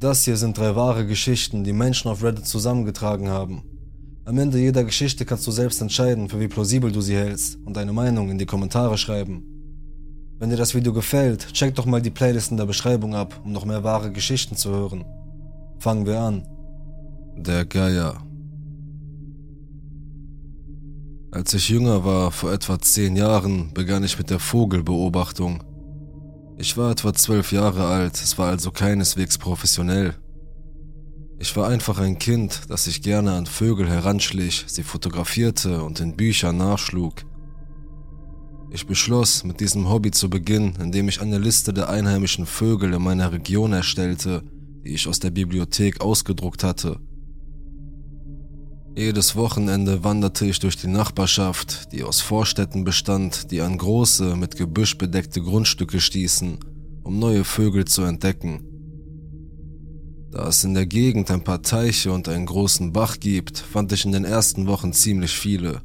Das hier sind drei wahre Geschichten, die Menschen auf Reddit zusammengetragen haben. Am Ende jeder Geschichte kannst du selbst entscheiden, für wie plausibel du sie hältst und deine Meinung in die Kommentare schreiben. Wenn dir das Video gefällt, check doch mal die Playlist in der Beschreibung ab, um noch mehr wahre Geschichten zu hören. Fangen wir an. Der Geier. Als ich jünger war, vor etwa zehn Jahren, begann ich mit der Vogelbeobachtung. Ich war etwa zwölf Jahre alt, es war also keineswegs professionell. Ich war einfach ein Kind, das sich gerne an Vögel heranschlich, sie fotografierte und in Büchern nachschlug. Ich beschloss, mit diesem Hobby zu beginnen, indem ich eine Liste der einheimischen Vögel in meiner Region erstellte, die ich aus der Bibliothek ausgedruckt hatte. Jedes Wochenende wanderte ich durch die Nachbarschaft, die aus Vorstädten bestand, die an große, mit Gebüsch bedeckte Grundstücke stießen, um neue Vögel zu entdecken. Da es in der Gegend ein paar Teiche und einen großen Bach gibt, fand ich in den ersten Wochen ziemlich viele.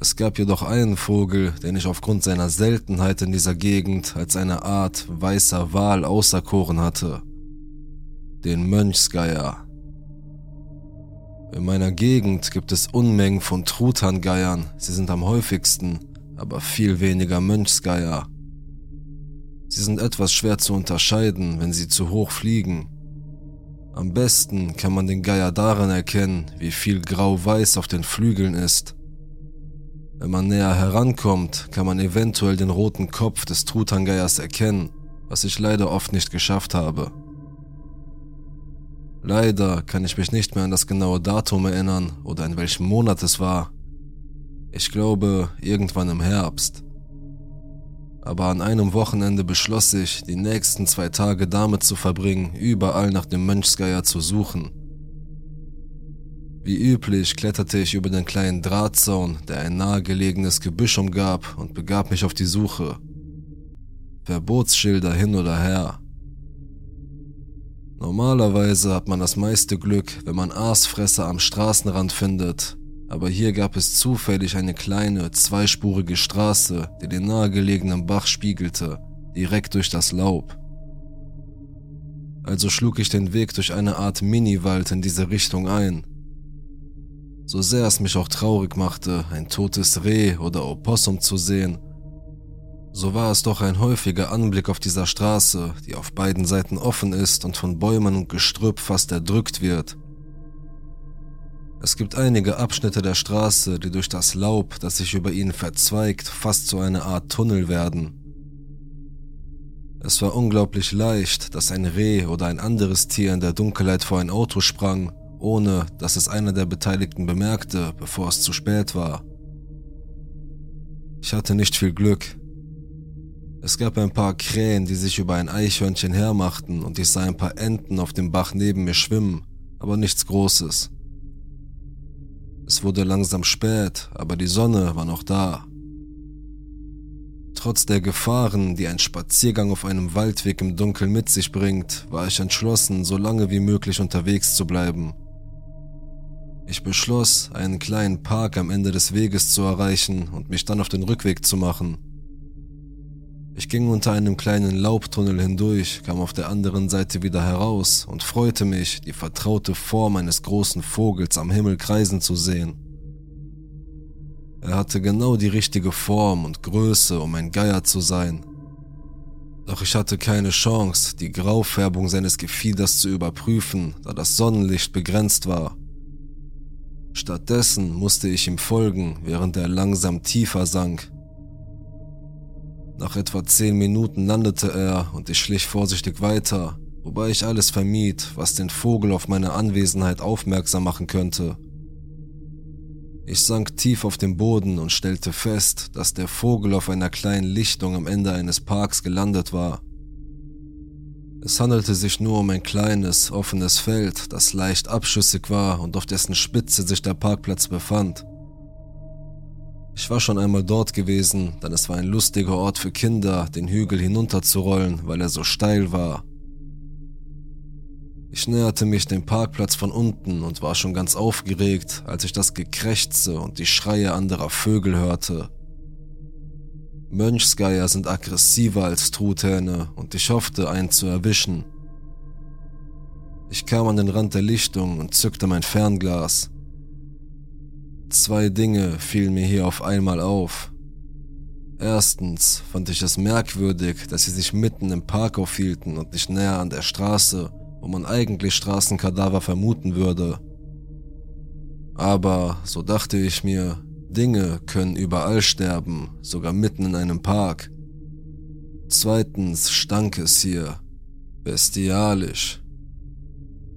Es gab jedoch einen Vogel, den ich aufgrund seiner Seltenheit in dieser Gegend als eine Art weißer Wal auserkoren hatte. Den Mönchsgeier. In meiner Gegend gibt es Unmengen von Truthahngeiern, sie sind am häufigsten, aber viel weniger Mönchsgeier. Sie sind etwas schwer zu unterscheiden, wenn sie zu hoch fliegen. Am besten kann man den Geier daran erkennen, wie viel grau-weiß auf den Flügeln ist. Wenn man näher herankommt, kann man eventuell den roten Kopf des Truthahngeiers erkennen, was ich leider oft nicht geschafft habe. Leider kann ich mich nicht mehr an das genaue Datum erinnern oder in welchem Monat es war. Ich glaube, irgendwann im Herbst. Aber an einem Wochenende beschloss ich, die nächsten zwei Tage damit zu verbringen, überall nach dem Mönchsgeier zu suchen. Wie üblich kletterte ich über den kleinen Drahtzaun, der ein nahegelegenes Gebüsch umgab, und begab mich auf die Suche. Verbotsschilder hin oder her. Normalerweise hat man das meiste Glück, wenn man Aasfresser am Straßenrand findet, aber hier gab es zufällig eine kleine, zweispurige Straße, die den nahegelegenen Bach spiegelte, direkt durch das Laub. Also schlug ich den Weg durch eine Art Mini-Wald in diese Richtung ein. So sehr es mich auch traurig machte, ein totes Reh oder Opossum zu sehen, so war es doch ein häufiger Anblick auf dieser Straße, die auf beiden Seiten offen ist und von Bäumen und Gestrüpp fast erdrückt wird. Es gibt einige Abschnitte der Straße, die durch das Laub, das sich über ihnen verzweigt, fast zu einer Art Tunnel werden. Es war unglaublich leicht, dass ein Reh oder ein anderes Tier in der Dunkelheit vor ein Auto sprang, ohne dass es einer der Beteiligten bemerkte, bevor es zu spät war. Ich hatte nicht viel Glück, es gab ein paar Krähen, die sich über ein Eichhörnchen hermachten und ich sah ein paar Enten auf dem Bach neben mir schwimmen, aber nichts Großes. Es wurde langsam spät, aber die Sonne war noch da. Trotz der Gefahren, die ein Spaziergang auf einem Waldweg im Dunkeln mit sich bringt, war ich entschlossen, so lange wie möglich unterwegs zu bleiben. Ich beschloss, einen kleinen Park am Ende des Weges zu erreichen und mich dann auf den Rückweg zu machen. Ich ging unter einem kleinen Laubtunnel hindurch, kam auf der anderen Seite wieder heraus und freute mich, die vertraute Form eines großen Vogels am Himmel kreisen zu sehen. Er hatte genau die richtige Form und Größe, um ein Geier zu sein. Doch ich hatte keine Chance, die Graufärbung seines Gefieders zu überprüfen, da das Sonnenlicht begrenzt war. Stattdessen musste ich ihm folgen, während er langsam tiefer sank nach etwa zehn Minuten landete er und ich schlich vorsichtig weiter, wobei ich alles vermied, was den Vogel auf meine Anwesenheit aufmerksam machen könnte. Ich sank tief auf den Boden und stellte fest, dass der Vogel auf einer kleinen Lichtung am Ende eines Parks gelandet war. Es handelte sich nur um ein kleines, offenes Feld, das leicht abschüssig war und auf dessen Spitze sich der Parkplatz befand. Ich war schon einmal dort gewesen, denn es war ein lustiger Ort für Kinder, den Hügel hinunterzurollen, weil er so steil war. Ich näherte mich dem Parkplatz von unten und war schon ganz aufgeregt, als ich das Gekrächze und die Schreie anderer Vögel hörte. Mönchsgeier sind aggressiver als Truthähne und ich hoffte, einen zu erwischen. Ich kam an den Rand der Lichtung und zückte mein Fernglas. Zwei Dinge fielen mir hier auf einmal auf. Erstens fand ich es merkwürdig, dass sie sich mitten im Park aufhielten und nicht näher an der Straße, wo man eigentlich Straßenkadaver vermuten würde. Aber, so dachte ich mir, Dinge können überall sterben, sogar mitten in einem Park. Zweitens stank es hier. Bestialisch.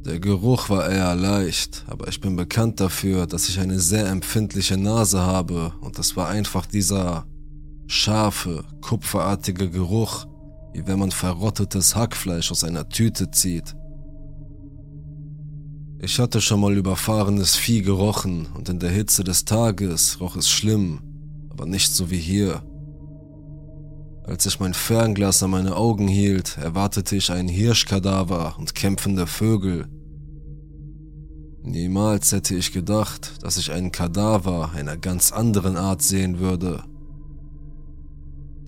Der Geruch war eher leicht, aber ich bin bekannt dafür, dass ich eine sehr empfindliche Nase habe und das war einfach dieser scharfe, kupferartige Geruch, wie wenn man verrottetes Hackfleisch aus einer Tüte zieht. Ich hatte schon mal überfahrenes Vieh gerochen und in der Hitze des Tages roch es schlimm, aber nicht so wie hier. Als ich mein Fernglas an meine Augen hielt, erwartete ich einen Hirschkadaver und kämpfende Vögel. Niemals hätte ich gedacht, dass ich einen Kadaver einer ganz anderen Art sehen würde.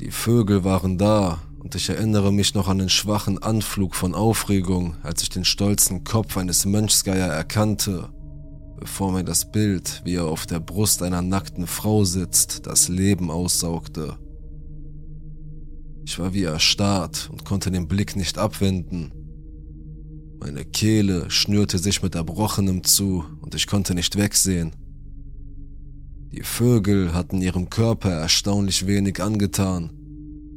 Die Vögel waren da, und ich erinnere mich noch an den schwachen Anflug von Aufregung, als ich den stolzen Kopf eines Mönchsgeier erkannte, bevor mir das Bild, wie er auf der Brust einer nackten Frau sitzt, das Leben aussaugte. Ich war wie erstarrt und konnte den Blick nicht abwenden. Meine Kehle schnürte sich mit Erbrochenem zu und ich konnte nicht wegsehen. Die Vögel hatten ihrem Körper erstaunlich wenig angetan,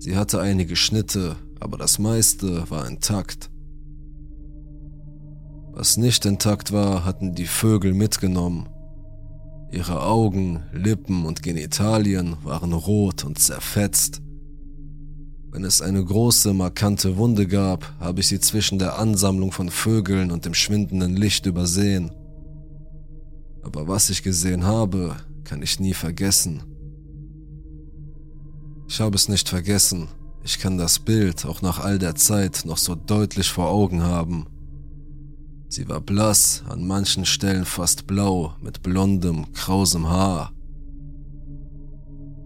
Sie hatte einige Schnitte, aber das meiste war intakt. Was nicht intakt war, hatten die Vögel mitgenommen. Ihre Augen, Lippen und Genitalien waren rot und zerfetzt. Wenn es eine große, markante Wunde gab, habe ich sie zwischen der Ansammlung von Vögeln und dem schwindenden Licht übersehen. Aber was ich gesehen habe, kann ich nie vergessen. Ich habe es nicht vergessen. Ich kann das Bild auch nach all der Zeit noch so deutlich vor Augen haben. Sie war blass, an manchen Stellen fast blau, mit blondem, krausem Haar.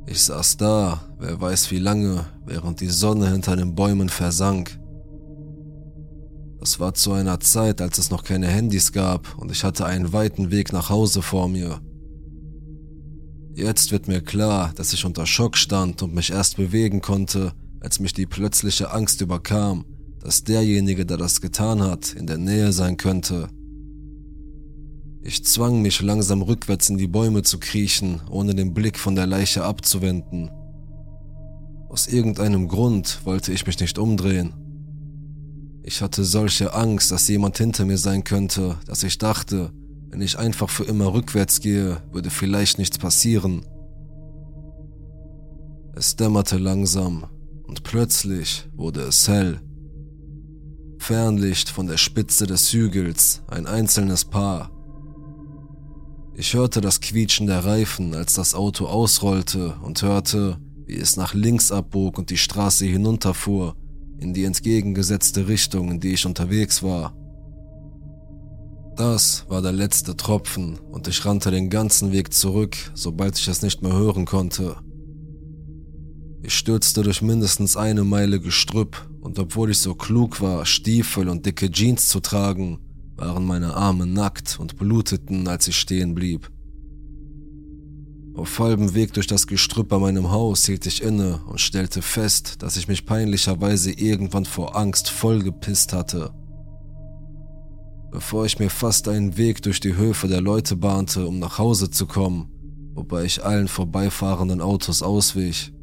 Ich saß da, wer weiß wie lange, während die Sonne hinter den Bäumen versank. Das war zu einer Zeit, als es noch keine Handys gab und ich hatte einen weiten Weg nach Hause vor mir. Jetzt wird mir klar, dass ich unter Schock stand und mich erst bewegen konnte, als mich die plötzliche Angst überkam, dass derjenige, der das getan hat, in der Nähe sein könnte. Ich zwang mich langsam rückwärts in die Bäume zu kriechen, ohne den Blick von der Leiche abzuwenden. Aus irgendeinem Grund wollte ich mich nicht umdrehen. Ich hatte solche Angst, dass jemand hinter mir sein könnte, dass ich dachte, wenn ich einfach für immer rückwärts gehe, würde vielleicht nichts passieren. Es dämmerte langsam und plötzlich wurde es hell. Fernlicht von der Spitze des Hügels, ein einzelnes Paar. Ich hörte das Quietschen der Reifen, als das Auto ausrollte und hörte, wie es nach links abbog und die Straße hinunterfuhr, in die entgegengesetzte Richtung, in die ich unterwegs war. Das war der letzte Tropfen und ich rannte den ganzen Weg zurück, sobald ich es nicht mehr hören konnte. Ich stürzte durch mindestens eine Meile Gestrüpp und obwohl ich so klug war, Stiefel und dicke Jeans zu tragen, waren meine Arme nackt und bluteten, als ich stehen blieb. Auf halbem Weg durch das Gestrüpp bei meinem Haus hielt ich inne und stellte fest, dass ich mich peinlicherweise irgendwann vor Angst vollgepisst hatte bevor ich mir fast einen Weg durch die Höfe der Leute bahnte, um nach Hause zu kommen, wobei ich allen vorbeifahrenden Autos auswich.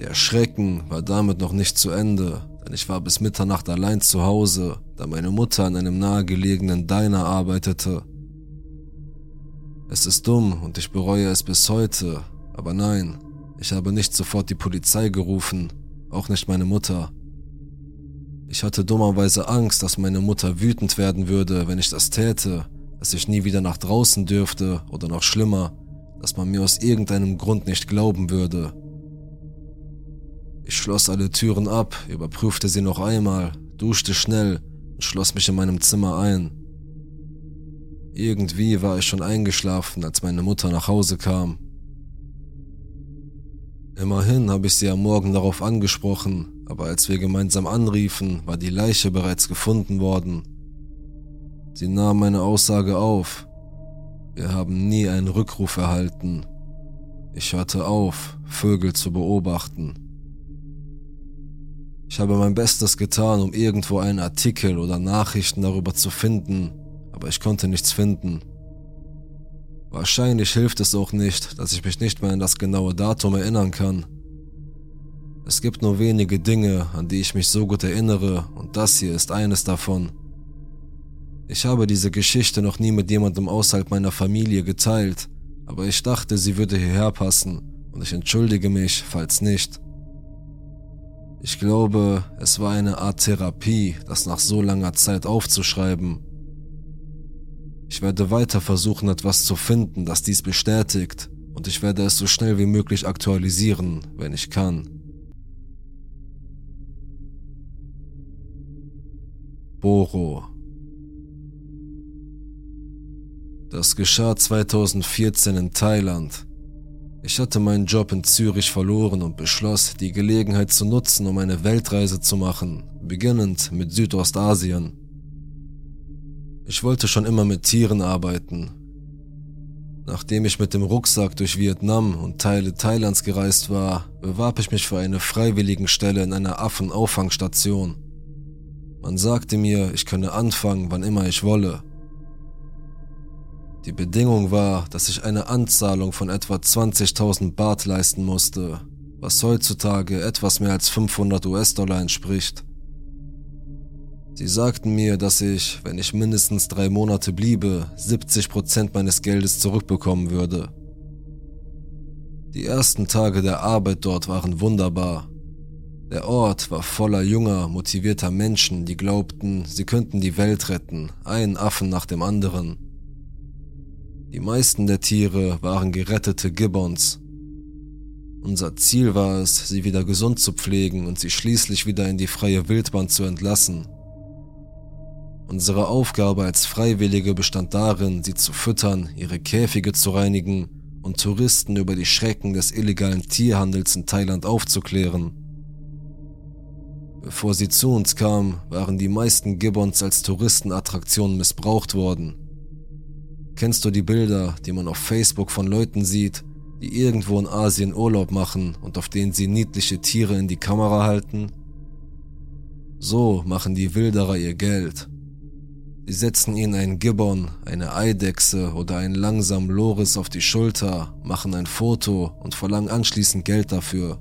Der Schrecken war damit noch nicht zu Ende, denn ich war bis Mitternacht allein zu Hause, da meine Mutter in einem nahegelegenen Diner arbeitete. Es ist dumm und ich bereue es bis heute, aber nein, ich habe nicht sofort die Polizei gerufen, auch nicht meine Mutter. Ich hatte dummerweise Angst, dass meine Mutter wütend werden würde, wenn ich das täte, dass ich nie wieder nach draußen dürfte oder noch schlimmer, dass man mir aus irgendeinem Grund nicht glauben würde. Ich schloss alle Türen ab, überprüfte sie noch einmal, duschte schnell schloss mich in meinem Zimmer ein. Irgendwie war ich schon eingeschlafen, als meine Mutter nach Hause kam. Immerhin habe ich sie am Morgen darauf angesprochen, aber als wir gemeinsam anriefen, war die Leiche bereits gefunden worden. Sie nahm meine Aussage auf. Wir haben nie einen Rückruf erhalten. Ich hörte auf, Vögel zu beobachten. Ich habe mein Bestes getan, um irgendwo einen Artikel oder Nachrichten darüber zu finden, aber ich konnte nichts finden. Wahrscheinlich hilft es auch nicht, dass ich mich nicht mehr an das genaue Datum erinnern kann. Es gibt nur wenige Dinge, an die ich mich so gut erinnere, und das hier ist eines davon. Ich habe diese Geschichte noch nie mit jemandem außerhalb meiner Familie geteilt, aber ich dachte, sie würde hierher passen, und ich entschuldige mich, falls nicht. Ich glaube, es war eine Art Therapie, das nach so langer Zeit aufzuschreiben. Ich werde weiter versuchen, etwas zu finden, das dies bestätigt, und ich werde es so schnell wie möglich aktualisieren, wenn ich kann. Boro Das geschah 2014 in Thailand. Ich hatte meinen Job in Zürich verloren und beschloss, die Gelegenheit zu nutzen, um eine Weltreise zu machen, beginnend mit Südostasien. Ich wollte schon immer mit Tieren arbeiten. Nachdem ich mit dem Rucksack durch Vietnam und Teile Thailands gereist war, bewarb ich mich für eine freiwilligen Stelle in einer Affenauffangstation. Man sagte mir, ich könne anfangen, wann immer ich wolle. Die Bedingung war, dass ich eine Anzahlung von etwa 20.000 Baht leisten musste, was heutzutage etwas mehr als 500 US-Dollar entspricht. Sie sagten mir, dass ich, wenn ich mindestens drei Monate bliebe, 70% meines Geldes zurückbekommen würde. Die ersten Tage der Arbeit dort waren wunderbar. Der Ort war voller junger, motivierter Menschen, die glaubten, sie könnten die Welt retten, einen Affen nach dem anderen. Die meisten der Tiere waren gerettete Gibbons. Unser Ziel war es, sie wieder gesund zu pflegen und sie schließlich wieder in die freie Wildbahn zu entlassen. Unsere Aufgabe als Freiwillige bestand darin, sie zu füttern, ihre Käfige zu reinigen und Touristen über die Schrecken des illegalen Tierhandels in Thailand aufzuklären. Bevor sie zu uns kamen, waren die meisten Gibbons als Touristenattraktionen missbraucht worden. Kennst du die Bilder, die man auf Facebook von Leuten sieht, die irgendwo in Asien Urlaub machen und auf denen sie niedliche Tiere in die Kamera halten? So machen die Wilderer ihr Geld. Sie setzen ihnen einen Gibbon, eine Eidechse oder einen langsamen Loris auf die Schulter, machen ein Foto und verlangen anschließend Geld dafür.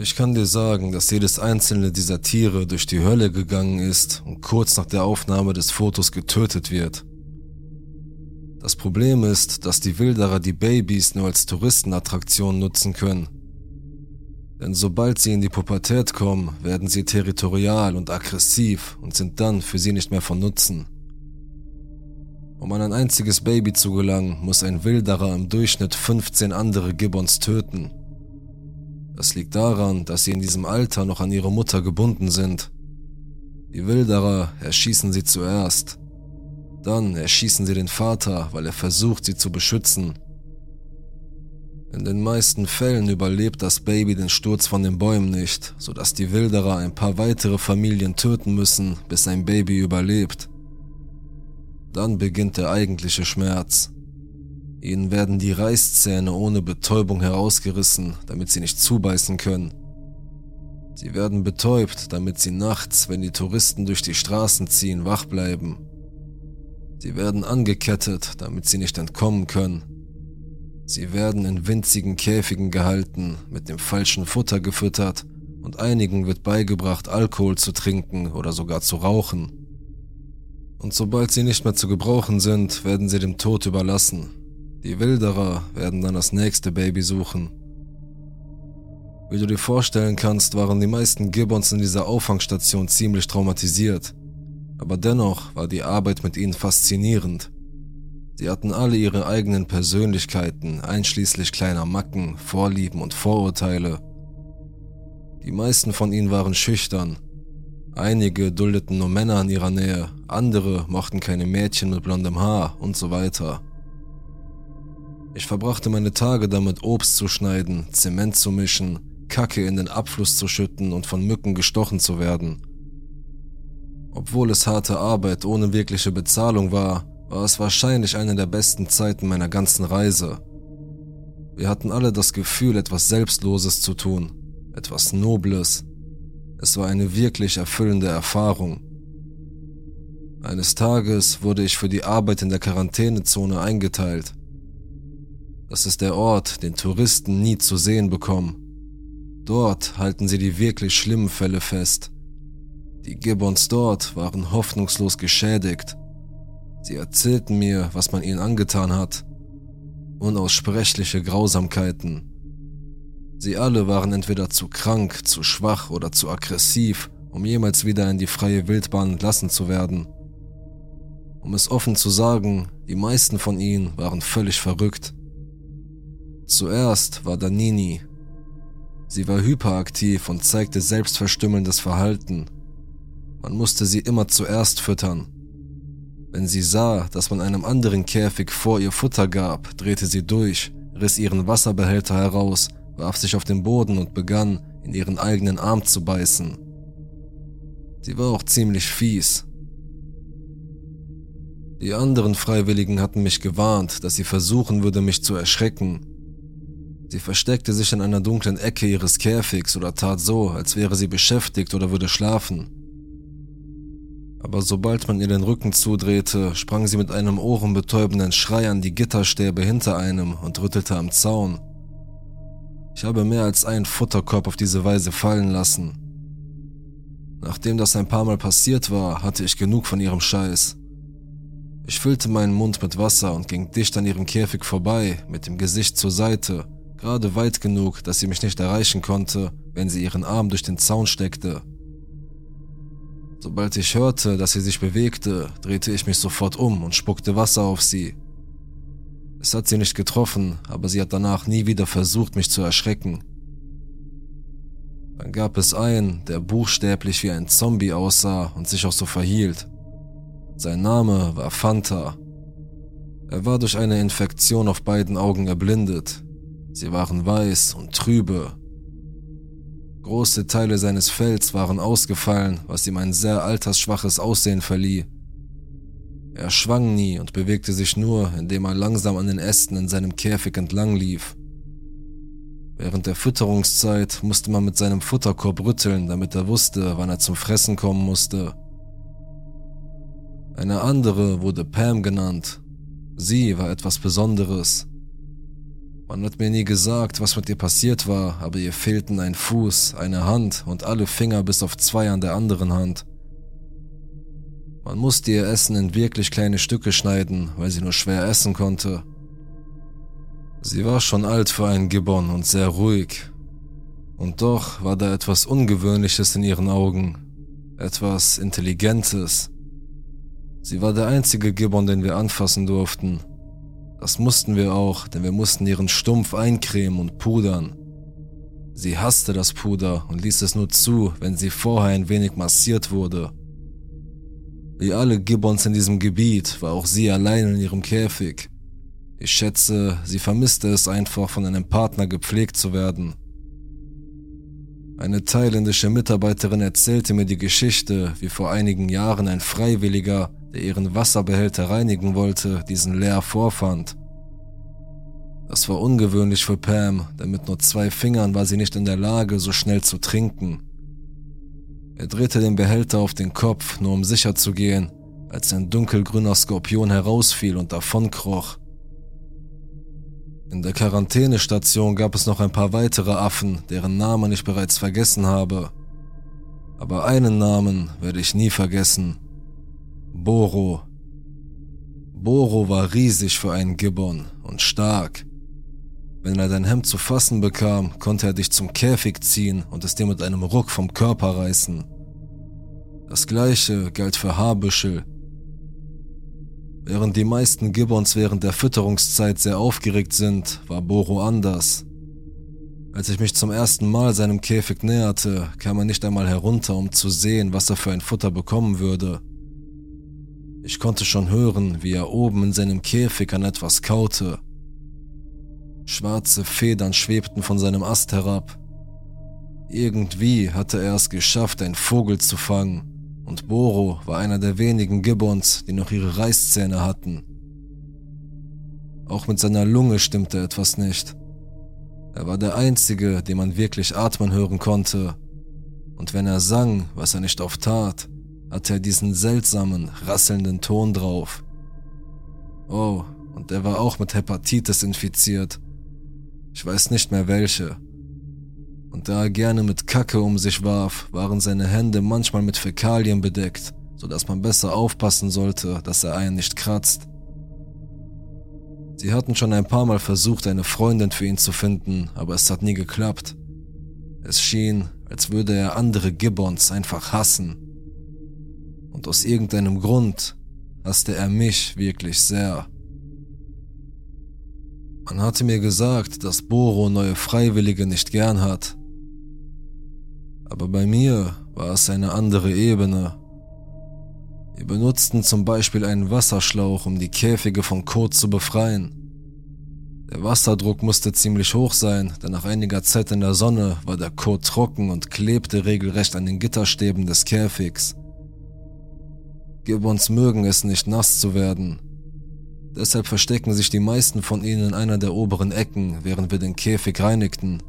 Ich kann dir sagen, dass jedes einzelne dieser Tiere durch die Hölle gegangen ist und kurz nach der Aufnahme des Fotos getötet wird. Das Problem ist, dass die Wilderer die Babys nur als Touristenattraktion nutzen können. Denn sobald sie in die Pubertät kommen, werden sie territorial und aggressiv und sind dann für sie nicht mehr von Nutzen. Um an ein einziges Baby zu gelangen, muss ein Wilderer im Durchschnitt 15 andere Gibbons töten. Das liegt daran, dass sie in diesem Alter noch an ihre Mutter gebunden sind. Die Wilderer erschießen sie zuerst, dann erschießen sie den Vater, weil er versucht, sie zu beschützen. In den meisten Fällen überlebt das Baby den Sturz von den Bäumen nicht, sodass die Wilderer ein paar weitere Familien töten müssen, bis ein Baby überlebt. Dann beginnt der eigentliche Schmerz. Ihnen werden die Reißzähne ohne Betäubung herausgerissen, damit sie nicht zubeißen können. Sie werden betäubt, damit sie nachts, wenn die Touristen durch die Straßen ziehen, wach bleiben. Sie werden angekettet, damit sie nicht entkommen können. Sie werden in winzigen Käfigen gehalten, mit dem falschen Futter gefüttert und einigen wird beigebracht, Alkohol zu trinken oder sogar zu rauchen. Und sobald sie nicht mehr zu gebrauchen sind, werden sie dem Tod überlassen. Die Wilderer werden dann das nächste Baby suchen. Wie du dir vorstellen kannst, waren die meisten Gibbons in dieser Auffangstation ziemlich traumatisiert aber dennoch war die Arbeit mit ihnen faszinierend. Sie hatten alle ihre eigenen Persönlichkeiten, einschließlich kleiner Macken, Vorlieben und Vorurteile. Die meisten von ihnen waren schüchtern. Einige duldeten nur Männer in ihrer Nähe, andere mochten keine Mädchen mit blondem Haar und so weiter. Ich verbrachte meine Tage damit, Obst zu schneiden, Zement zu mischen, Kacke in den Abfluss zu schütten und von Mücken gestochen zu werden. Obwohl es harte Arbeit ohne wirkliche Bezahlung war, war es wahrscheinlich eine der besten Zeiten meiner ganzen Reise. Wir hatten alle das Gefühl, etwas Selbstloses zu tun, etwas Nobles. Es war eine wirklich erfüllende Erfahrung. Eines Tages wurde ich für die Arbeit in der Quarantänezone eingeteilt. Das ist der Ort, den Touristen nie zu sehen bekommen. Dort halten sie die wirklich schlimmen Fälle fest. Die Gibbons dort waren hoffnungslos geschädigt. Sie erzählten mir, was man ihnen angetan hat. Unaussprechliche Grausamkeiten. Sie alle waren entweder zu krank, zu schwach oder zu aggressiv, um jemals wieder in die freie Wildbahn entlassen zu werden. Um es offen zu sagen, die meisten von ihnen waren völlig verrückt. Zuerst war Danini. Sie war hyperaktiv und zeigte selbstverstümmelndes Verhalten. Man musste sie immer zuerst füttern. Wenn sie sah, dass man einem anderen Käfig vor ihr Futter gab, drehte sie durch, riss ihren Wasserbehälter heraus, warf sich auf den Boden und begann, in ihren eigenen Arm zu beißen. Sie war auch ziemlich fies, die anderen Freiwilligen hatten mich gewarnt, dass sie versuchen würde, mich zu erschrecken. Sie versteckte sich in einer dunklen Ecke ihres Käfigs oder tat so, als wäre sie beschäftigt oder würde schlafen. Aber sobald man ihr den Rücken zudrehte, sprang sie mit einem ohrenbetäubenden Schrei an die Gitterstäbe hinter einem und rüttelte am Zaun. Ich habe mehr als einen Futterkorb auf diese Weise fallen lassen. Nachdem das ein paar Mal passiert war, hatte ich genug von ihrem Scheiß. Ich füllte meinen Mund mit Wasser und ging dicht an ihrem Käfig vorbei, mit dem Gesicht zur Seite, gerade weit genug, dass sie mich nicht erreichen konnte, wenn sie ihren Arm durch den Zaun steckte. Sobald ich hörte, dass sie sich bewegte, drehte ich mich sofort um und spuckte Wasser auf sie. Es hat sie nicht getroffen, aber sie hat danach nie wieder versucht, mich zu erschrecken. Dann gab es einen, der buchstäblich wie ein Zombie aussah und sich auch so verhielt. Sein Name war Fanta. Er war durch eine Infektion auf beiden Augen erblindet. Sie waren weiß und trübe. Große Teile seines Fells waren ausgefallen, was ihm ein sehr altersschwaches Aussehen verlieh. Er schwang nie und bewegte sich nur, indem er langsam an den Ästen in seinem Käfig entlang lief. Während der Fütterungszeit musste man mit seinem Futterkorb rütteln, damit er wusste, wann er zum Fressen kommen musste. Eine andere wurde Pam genannt. Sie war etwas Besonderes. Man hat mir nie gesagt, was mit ihr passiert war, aber ihr fehlten ein Fuß, eine Hand und alle Finger bis auf zwei an der anderen Hand. Man musste ihr Essen in wirklich kleine Stücke schneiden, weil sie nur schwer essen konnte. Sie war schon alt für einen Gibbon und sehr ruhig. Und doch war da etwas Ungewöhnliches in ihren Augen, etwas Intelligentes. Sie war der einzige Gibbon, den wir anfassen durften. Das mussten wir auch, denn wir mussten ihren Stumpf eincremen und pudern. Sie hasste das Puder und ließ es nur zu, wenn sie vorher ein wenig massiert wurde. Wie alle Gibbons in diesem Gebiet war auch sie allein in ihrem Käfig. Ich schätze, sie vermisste es einfach, von einem Partner gepflegt zu werden. Eine thailändische Mitarbeiterin erzählte mir die Geschichte, wie vor einigen Jahren ein Freiwilliger der ihren Wasserbehälter reinigen wollte, diesen leer vorfand. Das war ungewöhnlich für Pam, denn mit nur zwei Fingern war sie nicht in der Lage, so schnell zu trinken. Er drehte den Behälter auf den Kopf, nur um sicher zu gehen, als ein dunkelgrüner Skorpion herausfiel und davonkroch. In der Quarantänestation gab es noch ein paar weitere Affen, deren Namen ich bereits vergessen habe. Aber einen Namen werde ich nie vergessen. Boro. Boro war riesig für einen Gibbon und stark. Wenn er dein Hemd zu fassen bekam, konnte er dich zum Käfig ziehen und es dir mit einem Ruck vom Körper reißen. Das gleiche galt für Haarbüschel. Während die meisten Gibbons während der Fütterungszeit sehr aufgeregt sind, war Boro anders. Als ich mich zum ersten Mal seinem Käfig näherte, kam er nicht einmal herunter, um zu sehen, was er für ein Futter bekommen würde. Ich konnte schon hören, wie er oben in seinem Käfig an etwas kaute. Schwarze Federn schwebten von seinem Ast herab. Irgendwie hatte er es geschafft, einen Vogel zu fangen, und Boro war einer der wenigen Gibbons, die noch ihre Reißzähne hatten. Auch mit seiner Lunge stimmte etwas nicht. Er war der Einzige, den man wirklich atmen hören konnte, und wenn er sang, was er nicht oft tat, hatte er diesen seltsamen, rasselnden Ton drauf. Oh, und er war auch mit Hepatitis infiziert. Ich weiß nicht mehr welche. Und da er gerne mit Kacke um sich warf, waren seine Hände manchmal mit Fäkalien bedeckt, so dass man besser aufpassen sollte, dass er einen nicht kratzt. Sie hatten schon ein paar Mal versucht, eine Freundin für ihn zu finden, aber es hat nie geklappt. Es schien, als würde er andere Gibbons einfach hassen. Und aus irgendeinem Grund hasste er mich wirklich sehr. Man hatte mir gesagt, dass Boro neue Freiwillige nicht gern hat. Aber bei mir war es eine andere Ebene. Wir benutzten zum Beispiel einen Wasserschlauch, um die Käfige von Kot zu befreien. Der Wasserdruck musste ziemlich hoch sein, denn nach einiger Zeit in der Sonne war der Kot trocken und klebte regelrecht an den Gitterstäben des Käfigs. Gibbons mögen es nicht nass zu werden. Deshalb verstecken sich die meisten von ihnen in einer der oberen Ecken, während wir den Käfig reinigten.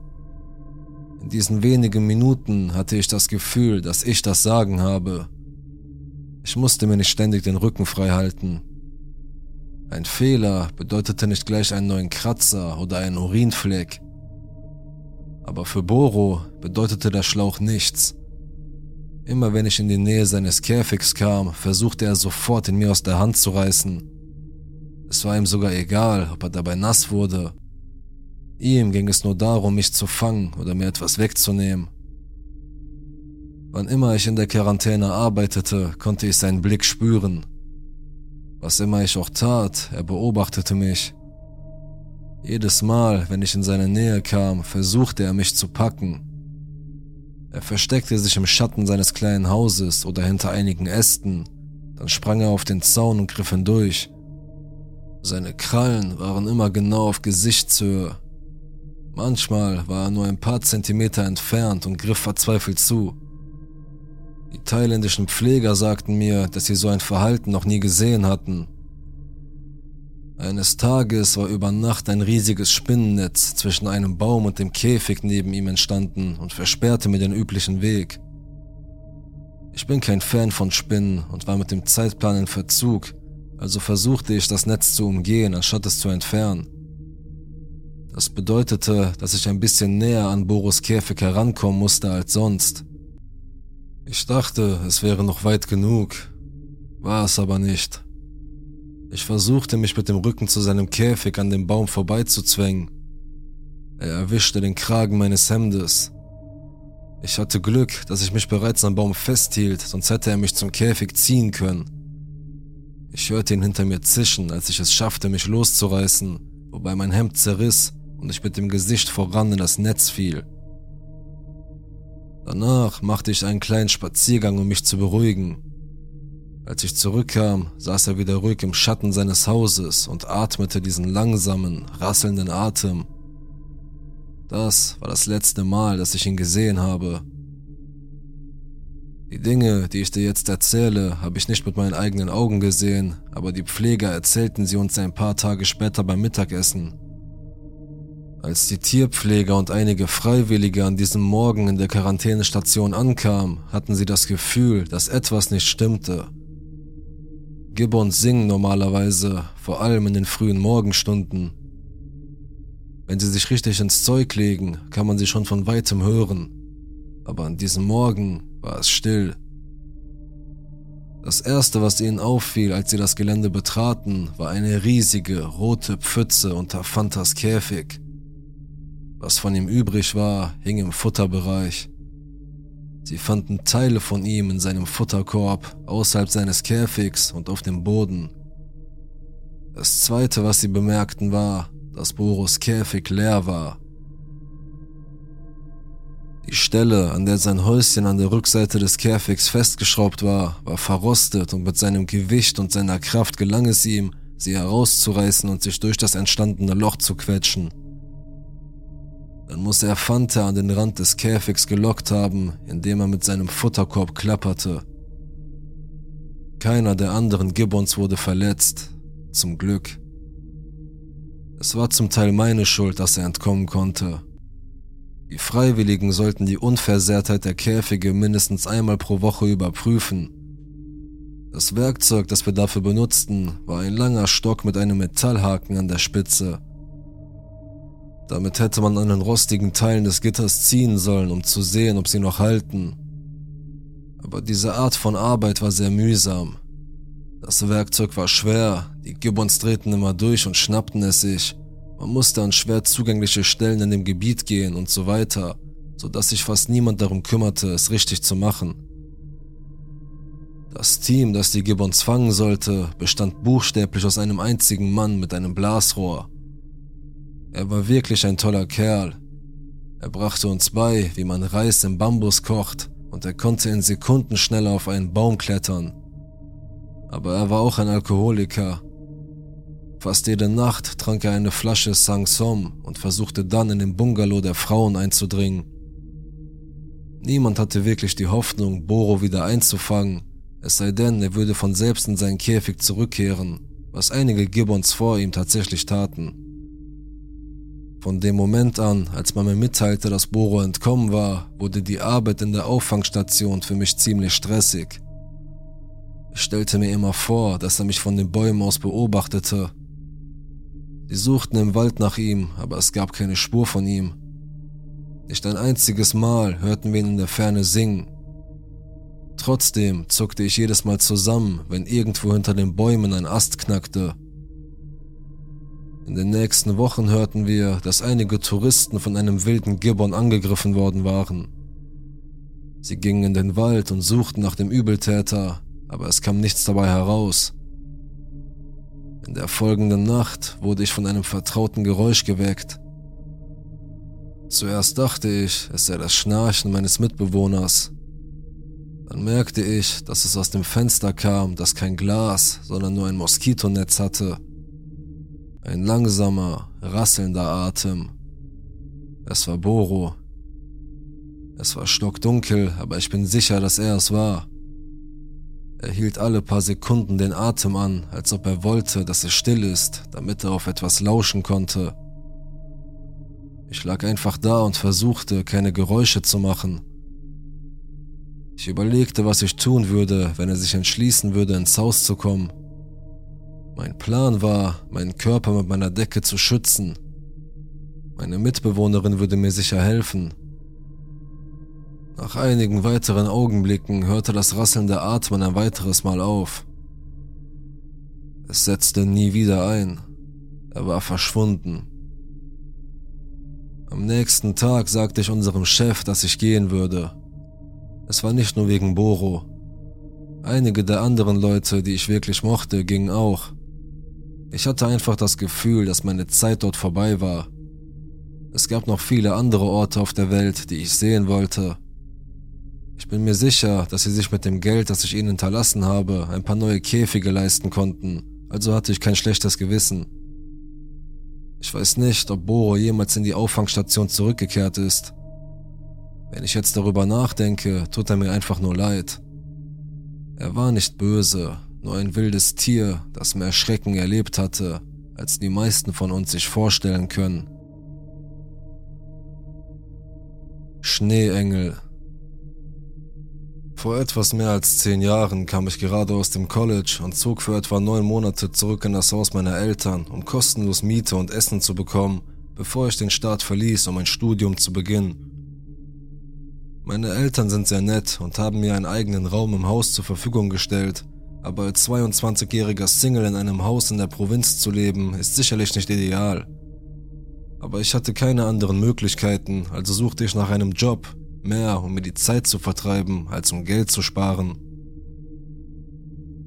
In diesen wenigen Minuten hatte ich das Gefühl, dass ich das Sagen habe. Ich musste mir nicht ständig den Rücken frei halten. Ein Fehler bedeutete nicht gleich einen neuen Kratzer oder einen Urinfleck. Aber für Boro bedeutete der Schlauch nichts. Immer wenn ich in die Nähe seines Käfigs kam, versuchte er sofort in mir aus der Hand zu reißen. Es war ihm sogar egal, ob er dabei nass wurde. Ihm ging es nur darum, mich zu fangen oder mir etwas wegzunehmen. Wann immer ich in der Quarantäne arbeitete, konnte ich seinen Blick spüren was immer ich auch tat, er beobachtete mich. Jedes Mal, wenn ich in seine Nähe kam, versuchte er mich zu packen. Er versteckte sich im Schatten seines kleinen Hauses oder hinter einigen Ästen, dann sprang er auf den Zaun und griff hindurch. Seine Krallen waren immer genau auf Gesichtshöhe. Manchmal war er nur ein paar Zentimeter entfernt und griff verzweifelt zu. Die thailändischen Pfleger sagten mir, dass sie so ein Verhalten noch nie gesehen hatten. Eines Tages war über Nacht ein riesiges Spinnennetz zwischen einem Baum und dem Käfig neben ihm entstanden und versperrte mir den üblichen Weg. Ich bin kein Fan von Spinnen und war mit dem Zeitplan in Verzug, also versuchte ich das Netz zu umgehen, anstatt es zu entfernen. Das bedeutete, dass ich ein bisschen näher an Boros Käfig herankommen musste als sonst. Ich dachte, es wäre noch weit genug, war es aber nicht. Ich versuchte mich mit dem Rücken zu seinem Käfig an dem Baum vorbeizuzwängen. Er erwischte den Kragen meines Hemdes. Ich hatte Glück, dass ich mich bereits am Baum festhielt, sonst hätte er mich zum Käfig ziehen können. Ich hörte ihn hinter mir zischen, als ich es schaffte, mich loszureißen, wobei mein Hemd zerriss und ich mit dem Gesicht voran in das Netz fiel. Danach machte ich einen kleinen Spaziergang, um mich zu beruhigen. Als ich zurückkam, saß er wieder ruhig im Schatten seines Hauses und atmete diesen langsamen, rasselnden Atem. Das war das letzte Mal, dass ich ihn gesehen habe. Die Dinge, die ich dir jetzt erzähle, habe ich nicht mit meinen eigenen Augen gesehen, aber die Pfleger erzählten sie uns ein paar Tage später beim Mittagessen. Als die Tierpfleger und einige Freiwillige an diesem Morgen in der Quarantänestation ankamen, hatten sie das Gefühl, dass etwas nicht stimmte. Gibbons singen normalerweise, vor allem in den frühen Morgenstunden. Wenn sie sich richtig ins Zeug legen, kann man sie schon von weitem hören. Aber an diesem Morgen war es still. Das erste, was ihnen auffiel, als sie das Gelände betraten, war eine riesige rote Pfütze unter Fantas Käfig. Was von ihm übrig war, hing im Futterbereich. Sie fanden Teile von ihm in seinem Futterkorb, außerhalb seines Käfigs und auf dem Boden. Das zweite, was sie bemerkten, war, dass Boros Käfig leer war. Die Stelle, an der sein Häuschen an der Rückseite des Käfigs festgeschraubt war, war verrostet und mit seinem Gewicht und seiner Kraft gelang es ihm, sie herauszureißen und sich durch das entstandene Loch zu quetschen. Dann muss er Fanta an den Rand des Käfigs gelockt haben, indem er mit seinem Futterkorb klapperte. Keiner der anderen Gibbons wurde verletzt, zum Glück. Es war zum Teil meine Schuld, dass er entkommen konnte. Die Freiwilligen sollten die Unversehrtheit der Käfige mindestens einmal pro Woche überprüfen. Das Werkzeug, das wir dafür benutzten, war ein langer Stock mit einem Metallhaken an der Spitze. Damit hätte man an den rostigen Teilen des Gitters ziehen sollen, um zu sehen, ob sie noch halten. Aber diese Art von Arbeit war sehr mühsam. Das Werkzeug war schwer, die Gibbons drehten immer durch und schnappten es sich. Man musste an schwer zugängliche Stellen in dem Gebiet gehen und so weiter, so dass sich fast niemand darum kümmerte, es richtig zu machen. Das Team, das die Gibbons fangen sollte, bestand buchstäblich aus einem einzigen Mann mit einem Blasrohr. Er war wirklich ein toller Kerl. Er brachte uns bei, wie man Reis im Bambus kocht, und er konnte in Sekunden schneller auf einen Baum klettern. Aber er war auch ein Alkoholiker. Fast jede Nacht trank er eine Flasche Sang-Som und versuchte dann in den Bungalow der Frauen einzudringen. Niemand hatte wirklich die Hoffnung, Boro wieder einzufangen, es sei denn, er würde von selbst in seinen Käfig zurückkehren, was einige Gibbons vor ihm tatsächlich taten. Von dem Moment an, als man mir mitteilte, dass Boro entkommen war, wurde die Arbeit in der Auffangstation für mich ziemlich stressig. Ich stellte mir immer vor, dass er mich von den Bäumen aus beobachtete. Sie suchten im Wald nach ihm, aber es gab keine Spur von ihm. Nicht ein einziges Mal hörten wir ihn in der Ferne singen. Trotzdem zuckte ich jedes Mal zusammen, wenn irgendwo hinter den Bäumen ein Ast knackte in den nächsten Wochen hörten wir, dass einige Touristen von einem wilden Gibbon angegriffen worden waren. Sie gingen in den Wald und suchten nach dem Übeltäter, aber es kam nichts dabei heraus. In der folgenden Nacht wurde ich von einem vertrauten Geräusch geweckt. Zuerst dachte ich, es sei das Schnarchen meines Mitbewohners. Dann merkte ich, dass es aus dem Fenster kam, das kein Glas, sondern nur ein Moskitonetz hatte. Ein langsamer, rasselnder Atem. Es war Boro. Es war stockdunkel, aber ich bin sicher, dass er es war. Er hielt alle paar Sekunden den Atem an, als ob er wollte, dass es still ist, damit er auf etwas lauschen konnte. Ich lag einfach da und versuchte, keine Geräusche zu machen. Ich überlegte, was ich tun würde, wenn er sich entschließen würde, ins Haus zu kommen. Mein Plan war, meinen Körper mit meiner Decke zu schützen. Meine Mitbewohnerin würde mir sicher helfen. Nach einigen weiteren Augenblicken hörte das rasselnde Atmen ein weiteres Mal auf. Es setzte nie wieder ein. Er war verschwunden. Am nächsten Tag sagte ich unserem Chef, dass ich gehen würde. Es war nicht nur wegen Boro. Einige der anderen Leute, die ich wirklich mochte, gingen auch. Ich hatte einfach das Gefühl, dass meine Zeit dort vorbei war. Es gab noch viele andere Orte auf der Welt, die ich sehen wollte. Ich bin mir sicher, dass sie sich mit dem Geld, das ich ihnen hinterlassen habe, ein paar neue Käfige leisten konnten, also hatte ich kein schlechtes Gewissen. Ich weiß nicht, ob Boro jemals in die Auffangstation zurückgekehrt ist. Wenn ich jetzt darüber nachdenke, tut er mir einfach nur leid. Er war nicht böse, nur ein wildes Tier, das mehr Schrecken erlebt hatte, als die meisten von uns sich vorstellen können. Schneeengel Vor etwas mehr als zehn Jahren kam ich gerade aus dem College und zog für etwa neun Monate zurück in das Haus meiner Eltern, um kostenlos Miete und Essen zu bekommen, bevor ich den Staat verließ, um ein Studium zu beginnen. Meine Eltern sind sehr nett und haben mir einen eigenen Raum im Haus zur Verfügung gestellt, aber als 22-jähriger Single in einem Haus in der Provinz zu leben, ist sicherlich nicht ideal. Aber ich hatte keine anderen Möglichkeiten, also suchte ich nach einem Job, mehr um mir die Zeit zu vertreiben, als um Geld zu sparen.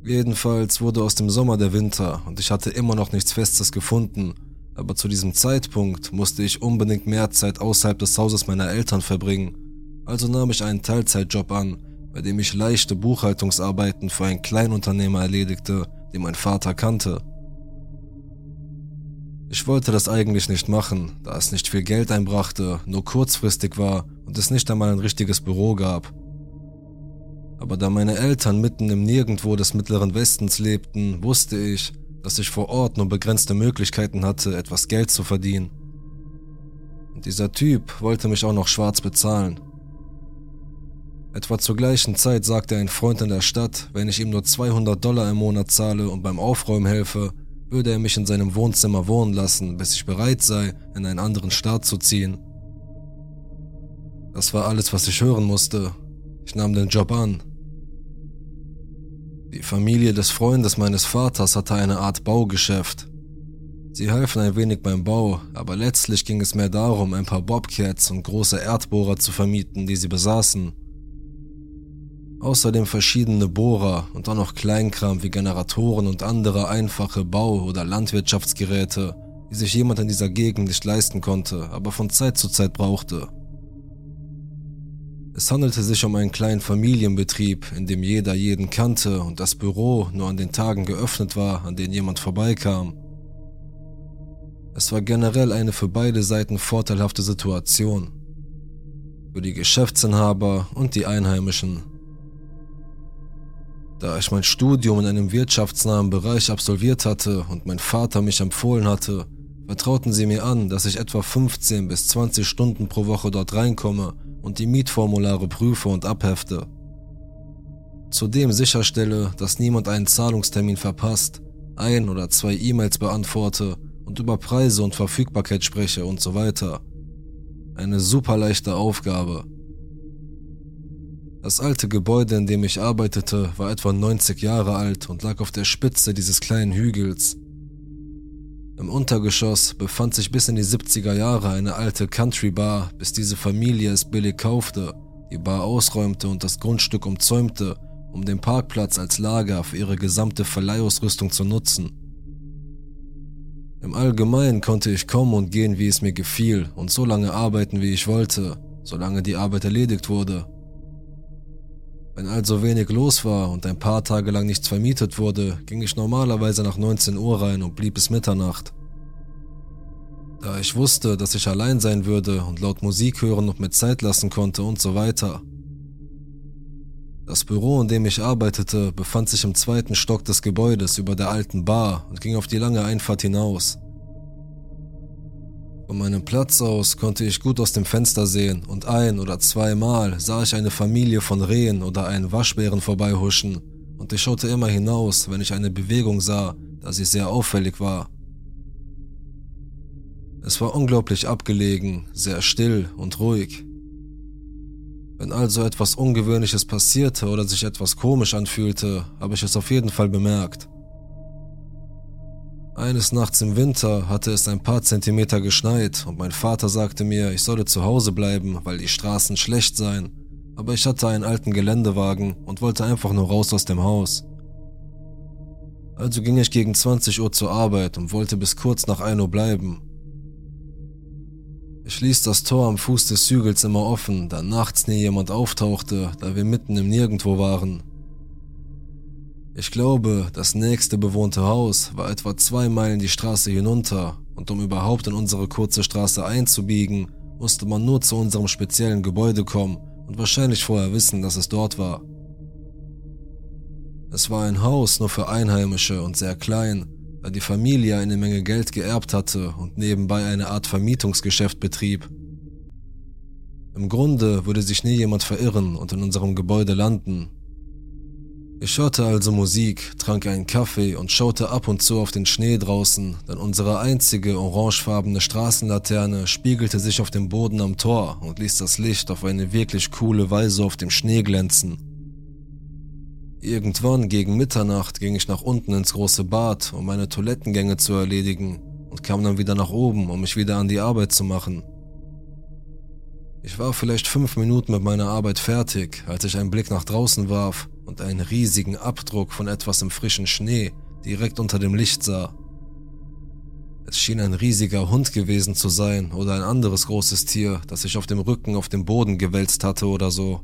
Jedenfalls wurde aus dem Sommer der Winter und ich hatte immer noch nichts Festes gefunden, aber zu diesem Zeitpunkt musste ich unbedingt mehr Zeit außerhalb des Hauses meiner Eltern verbringen, also nahm ich einen Teilzeitjob an, bei dem ich leichte Buchhaltungsarbeiten für einen Kleinunternehmer erledigte, den mein Vater kannte. Ich wollte das eigentlich nicht machen, da es nicht viel Geld einbrachte, nur kurzfristig war und es nicht einmal ein richtiges Büro gab. Aber da meine Eltern mitten im Nirgendwo des mittleren Westens lebten, wusste ich, dass ich vor Ort nur begrenzte Möglichkeiten hatte, etwas Geld zu verdienen. Und dieser Typ wollte mich auch noch schwarz bezahlen. Etwa zur gleichen Zeit sagte ein Freund in der Stadt, wenn ich ihm nur 200 Dollar im Monat zahle und beim Aufräumen helfe, würde er mich in seinem Wohnzimmer wohnen lassen, bis ich bereit sei, in einen anderen Staat zu ziehen. Das war alles, was ich hören musste. Ich nahm den Job an. Die Familie des Freundes meines Vaters hatte eine Art Baugeschäft. Sie halfen ein wenig beim Bau, aber letztlich ging es mehr darum, ein paar Bobcats und große Erdbohrer zu vermieten, die sie besaßen. Außerdem verschiedene Bohrer und dann noch Kleinkram wie Generatoren und andere einfache Bau- oder Landwirtschaftsgeräte, die sich jemand in dieser Gegend nicht leisten konnte, aber von Zeit zu Zeit brauchte. Es handelte sich um einen kleinen Familienbetrieb, in dem jeder jeden kannte und das Büro nur an den Tagen geöffnet war, an denen jemand vorbeikam. Es war generell eine für beide Seiten vorteilhafte Situation. Für die Geschäftsinhaber und die Einheimischen. Da ich mein Studium in einem wirtschaftsnahen Bereich absolviert hatte und mein Vater mich empfohlen hatte, vertrauten sie mir an, dass ich etwa 15 bis 20 Stunden pro Woche dort reinkomme und die Mietformulare prüfe und abhefte. Zudem sicherstelle, dass niemand einen Zahlungstermin verpasst, ein oder zwei E-Mails beantworte und über Preise und Verfügbarkeit spreche und so weiter. Eine super leichte Aufgabe. Das alte Gebäude, in dem ich arbeitete, war etwa 90 Jahre alt und lag auf der Spitze dieses kleinen Hügels. Im Untergeschoss befand sich bis in die 70er Jahre eine alte Country Bar, bis diese Familie es billig kaufte, die Bar ausräumte und das Grundstück umzäumte, um den Parkplatz als Lager für ihre gesamte Verleihausrüstung zu nutzen. Im Allgemeinen konnte ich kommen und gehen, wie es mir gefiel, und so lange arbeiten, wie ich wollte, solange die Arbeit erledigt wurde. Wenn also wenig los war und ein paar Tage lang nichts vermietet wurde, ging ich normalerweise nach 19 Uhr rein und blieb bis Mitternacht. Da ich wusste, dass ich allein sein würde und laut Musik hören und mir Zeit lassen konnte und so weiter. Das Büro, in dem ich arbeitete, befand sich im zweiten Stock des Gebäudes über der alten Bar und ging auf die lange Einfahrt hinaus. Von meinem Platz aus konnte ich gut aus dem Fenster sehen und ein oder zweimal sah ich eine Familie von Rehen oder einen Waschbären vorbeihuschen und ich schaute immer hinaus, wenn ich eine Bewegung sah, da sie sehr auffällig war. Es war unglaublich abgelegen, sehr still und ruhig. Wenn also etwas Ungewöhnliches passierte oder sich etwas komisch anfühlte, habe ich es auf jeden Fall bemerkt. Eines Nachts im Winter hatte es ein paar Zentimeter geschneit und mein Vater sagte mir, ich solle zu Hause bleiben, weil die Straßen schlecht seien. Aber ich hatte einen alten Geländewagen und wollte einfach nur raus aus dem Haus. Also ging ich gegen 20 Uhr zur Arbeit und wollte bis kurz nach 1 Uhr bleiben. Ich ließ das Tor am Fuß des Hügels immer offen, da nachts nie jemand auftauchte, da wir mitten im Nirgendwo waren. Ich glaube, das nächste bewohnte Haus war etwa zwei Meilen die Straße hinunter und um überhaupt in unsere kurze Straße einzubiegen, musste man nur zu unserem speziellen Gebäude kommen und wahrscheinlich vorher wissen, dass es dort war. Es war ein Haus nur für Einheimische und sehr klein, da die Familie eine Menge Geld geerbt hatte und nebenbei eine Art Vermietungsgeschäft betrieb. Im Grunde würde sich nie jemand verirren und in unserem Gebäude landen, ich hörte also Musik, trank einen Kaffee und schaute ab und zu auf den Schnee draußen, denn unsere einzige orangefarbene Straßenlaterne spiegelte sich auf dem Boden am Tor und ließ das Licht auf eine wirklich coole Weise auf dem Schnee glänzen. Irgendwann gegen Mitternacht ging ich nach unten ins große Bad, um meine Toilettengänge zu erledigen und kam dann wieder nach oben, um mich wieder an die Arbeit zu machen. Ich war vielleicht fünf Minuten mit meiner Arbeit fertig, als ich einen Blick nach draußen warf und einen riesigen Abdruck von etwas im frischen Schnee direkt unter dem Licht sah. Es schien ein riesiger Hund gewesen zu sein oder ein anderes großes Tier, das sich auf dem Rücken auf dem Boden gewälzt hatte oder so.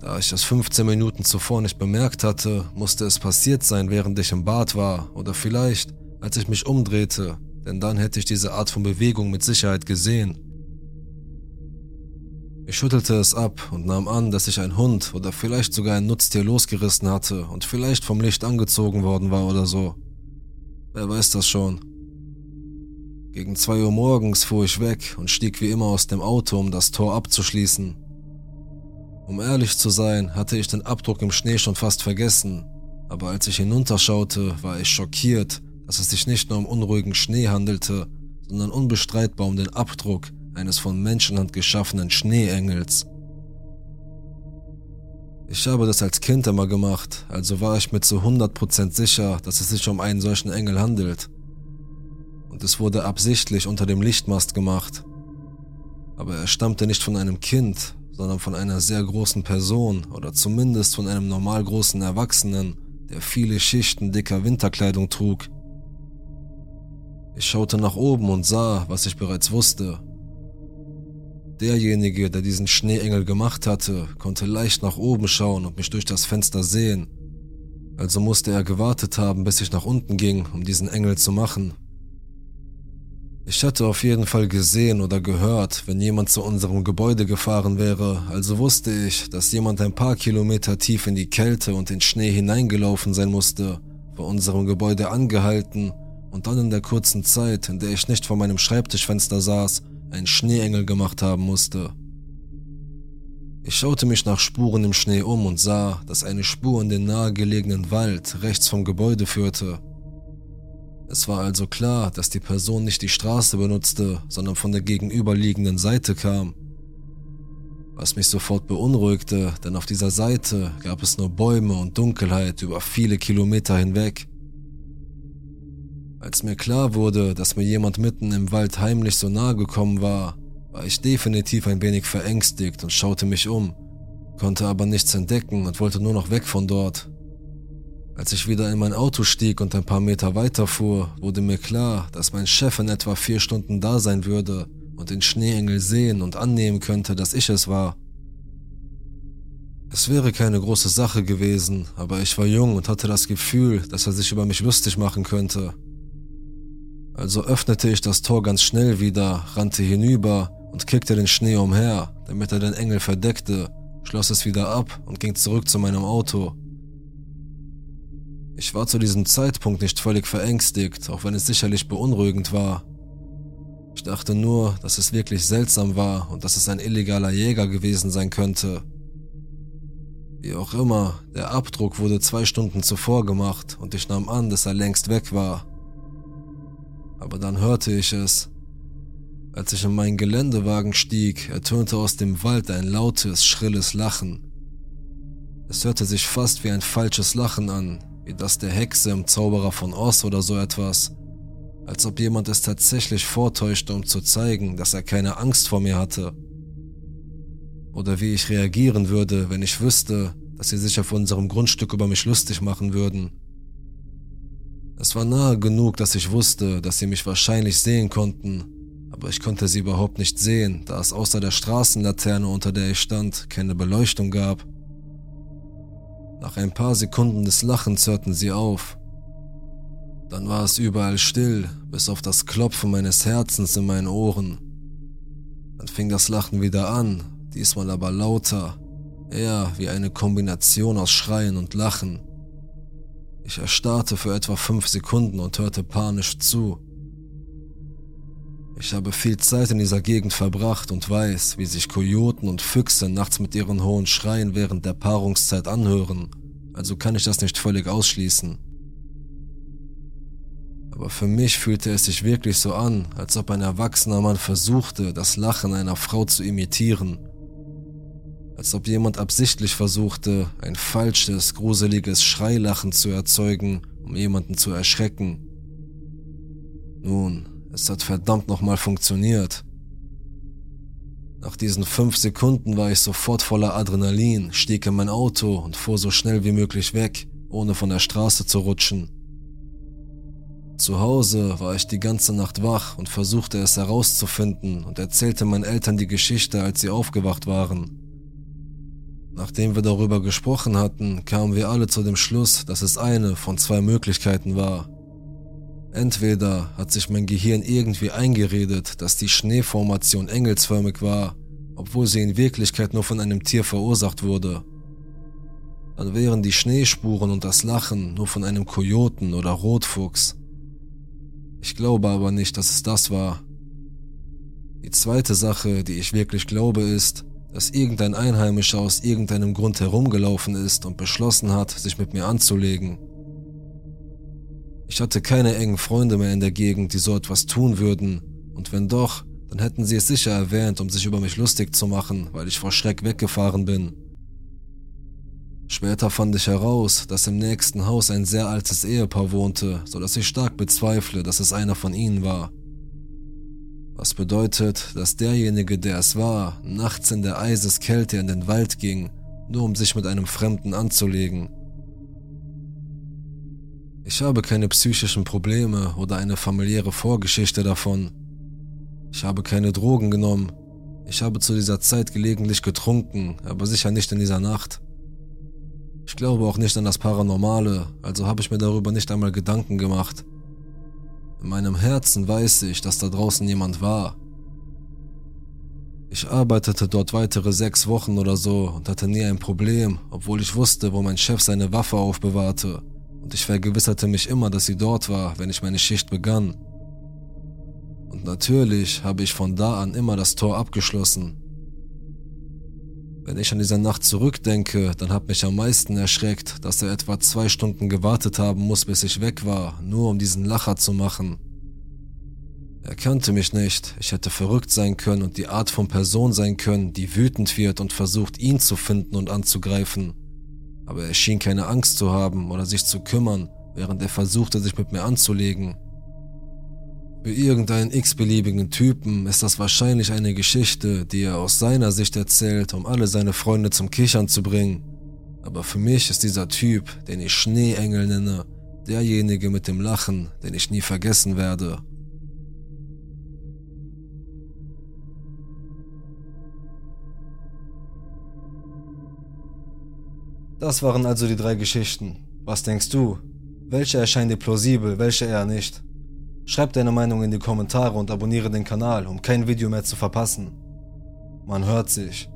Da ich es 15 Minuten zuvor nicht bemerkt hatte, musste es passiert sein, während ich im Bad war oder vielleicht, als ich mich umdrehte, denn dann hätte ich diese Art von Bewegung mit Sicherheit gesehen. Ich schüttelte es ab und nahm an, dass ich ein Hund oder vielleicht sogar ein Nutztier losgerissen hatte und vielleicht vom Licht angezogen worden war oder so. Wer weiß das schon. Gegen zwei Uhr morgens fuhr ich weg und stieg wie immer aus dem Auto, um das Tor abzuschließen. Um ehrlich zu sein, hatte ich den Abdruck im Schnee schon fast vergessen, aber als ich hinunterschaute, war ich schockiert, dass es sich nicht nur um unruhigen Schnee handelte, sondern unbestreitbar um den Abdruck, eines von Menschenhand geschaffenen Schneeengels. Ich habe das als Kind immer gemacht, also war ich mir zu 100% sicher, dass es sich um einen solchen Engel handelt. Und es wurde absichtlich unter dem Lichtmast gemacht. Aber er stammte nicht von einem Kind, sondern von einer sehr großen Person oder zumindest von einem normal großen Erwachsenen, der viele Schichten dicker Winterkleidung trug. Ich schaute nach oben und sah, was ich bereits wusste. Derjenige, der diesen Schneeengel gemacht hatte, konnte leicht nach oben schauen und mich durch das Fenster sehen. Also musste er gewartet haben, bis ich nach unten ging, um diesen Engel zu machen. Ich hatte auf jeden Fall gesehen oder gehört, wenn jemand zu unserem Gebäude gefahren wäre, also wusste ich, dass jemand ein paar Kilometer tief in die Kälte und den Schnee hineingelaufen sein musste, vor unserem Gebäude angehalten und dann in der kurzen Zeit, in der ich nicht vor meinem Schreibtischfenster saß, ein Schneeengel gemacht haben musste. Ich schaute mich nach Spuren im Schnee um und sah, dass eine Spur in den nahegelegenen Wald rechts vom Gebäude führte. Es war also klar, dass die Person nicht die Straße benutzte, sondern von der gegenüberliegenden Seite kam. Was mich sofort beunruhigte, denn auf dieser Seite gab es nur Bäume und Dunkelheit über viele Kilometer hinweg. Als mir klar wurde, dass mir jemand mitten im Wald heimlich so nahe gekommen war, war ich definitiv ein wenig verängstigt und schaute mich um, konnte aber nichts entdecken und wollte nur noch weg von dort. Als ich wieder in mein Auto stieg und ein paar Meter weiter fuhr, wurde mir klar, dass mein Chef in etwa vier Stunden da sein würde und den Schneeengel sehen und annehmen könnte, dass ich es war. Es wäre keine große Sache gewesen, aber ich war jung und hatte das Gefühl, dass er sich über mich lustig machen könnte. Also öffnete ich das Tor ganz schnell wieder, rannte hinüber und kickte den Schnee umher, damit er den Engel verdeckte, schloss es wieder ab und ging zurück zu meinem Auto. Ich war zu diesem Zeitpunkt nicht völlig verängstigt, auch wenn es sicherlich beunruhigend war. Ich dachte nur, dass es wirklich seltsam war und dass es ein illegaler Jäger gewesen sein könnte. Wie auch immer, der Abdruck wurde zwei Stunden zuvor gemacht und ich nahm an, dass er längst weg war aber dann hörte ich es. Als ich in meinen Geländewagen stieg, ertönte aus dem Wald ein lautes, schrilles Lachen. Es hörte sich fast wie ein falsches Lachen an, wie das der Hexe im Zauberer von Oz oder so etwas, als ob jemand es tatsächlich vortäuschte, um zu zeigen, dass er keine Angst vor mir hatte. Oder wie ich reagieren würde, wenn ich wüsste, dass sie sich auf unserem Grundstück über mich lustig machen würden. Es war nahe genug, dass ich wusste, dass sie mich wahrscheinlich sehen konnten, aber ich konnte sie überhaupt nicht sehen, da es außer der Straßenlaterne, unter der ich stand, keine Beleuchtung gab. Nach ein paar Sekunden des Lachens hörten sie auf. Dann war es überall still, bis auf das Klopfen meines Herzens in meinen Ohren. Dann fing das Lachen wieder an, diesmal aber lauter, eher wie eine Kombination aus Schreien und Lachen. Ich erstarrte für etwa fünf Sekunden und hörte panisch zu. Ich habe viel Zeit in dieser Gegend verbracht und weiß, wie sich Kojoten und Füchse nachts mit ihren hohen Schreien während der Paarungszeit anhören, also kann ich das nicht völlig ausschließen. Aber für mich fühlte es sich wirklich so an, als ob ein erwachsener Mann versuchte, das Lachen einer Frau zu imitieren als ob jemand absichtlich versuchte, ein falsches, gruseliges Schreilachen zu erzeugen, um jemanden zu erschrecken. Nun, es hat verdammt nochmal funktioniert. Nach diesen fünf Sekunden war ich sofort voller Adrenalin, stieg in mein Auto und fuhr so schnell wie möglich weg, ohne von der Straße zu rutschen. Zu Hause war ich die ganze Nacht wach und versuchte es herauszufinden und erzählte meinen Eltern die Geschichte, als sie aufgewacht waren. Nachdem wir darüber gesprochen hatten, kamen wir alle zu dem Schluss, dass es eine von zwei Möglichkeiten war. Entweder hat sich mein Gehirn irgendwie eingeredet, dass die Schneeformation engelsförmig war, obwohl sie in Wirklichkeit nur von einem Tier verursacht wurde. Dann wären die Schneespuren und das Lachen nur von einem Kojoten oder Rotfuchs. Ich glaube aber nicht, dass es das war. Die zweite Sache, die ich wirklich glaube, ist, dass irgendein Einheimischer aus irgendeinem Grund herumgelaufen ist und beschlossen hat, sich mit mir anzulegen. Ich hatte keine engen Freunde mehr in der Gegend, die so etwas tun würden, und wenn doch, dann hätten sie es sicher erwähnt, um sich über mich lustig zu machen, weil ich vor Schreck weggefahren bin. Später fand ich heraus, dass im nächsten Haus ein sehr altes Ehepaar wohnte, so dass ich stark bezweifle, dass es einer von ihnen war. Was bedeutet, dass derjenige, der es war, nachts in der Eiseskälte in den Wald ging, nur um sich mit einem Fremden anzulegen. Ich habe keine psychischen Probleme oder eine familiäre Vorgeschichte davon. Ich habe keine Drogen genommen. Ich habe zu dieser Zeit gelegentlich getrunken, aber sicher nicht in dieser Nacht. Ich glaube auch nicht an das Paranormale, also habe ich mir darüber nicht einmal Gedanken gemacht. In meinem Herzen weiß ich, dass da draußen jemand war. Ich arbeitete dort weitere sechs Wochen oder so und hatte nie ein Problem, obwohl ich wusste, wo mein Chef seine Waffe aufbewahrte und ich vergewisserte mich immer, dass sie dort war, wenn ich meine Schicht begann. Und natürlich habe ich von da an immer das Tor abgeschlossen. Wenn ich an diese Nacht zurückdenke, dann hat mich am meisten erschreckt, dass er etwa zwei Stunden gewartet haben muss, bis ich weg war, nur um diesen Lacher zu machen. Er kannte mich nicht, ich hätte verrückt sein können und die Art von Person sein können, die wütend wird und versucht, ihn zu finden und anzugreifen aber er schien keine Angst zu haben oder sich zu kümmern, während er versuchte, sich mit mir anzulegen. Für irgendeinen x-beliebigen Typen ist das wahrscheinlich eine Geschichte, die er aus seiner Sicht erzählt, um alle seine Freunde zum Kichern zu bringen. Aber für mich ist dieser Typ, den ich Schneeengel nenne, derjenige mit dem Lachen, den ich nie vergessen werde. Das waren also die drei Geschichten. Was denkst du? Welche erscheint dir plausibel, welche eher nicht? Schreib deine Meinung in die Kommentare und abonniere den Kanal, um kein Video mehr zu verpassen. Man hört sich.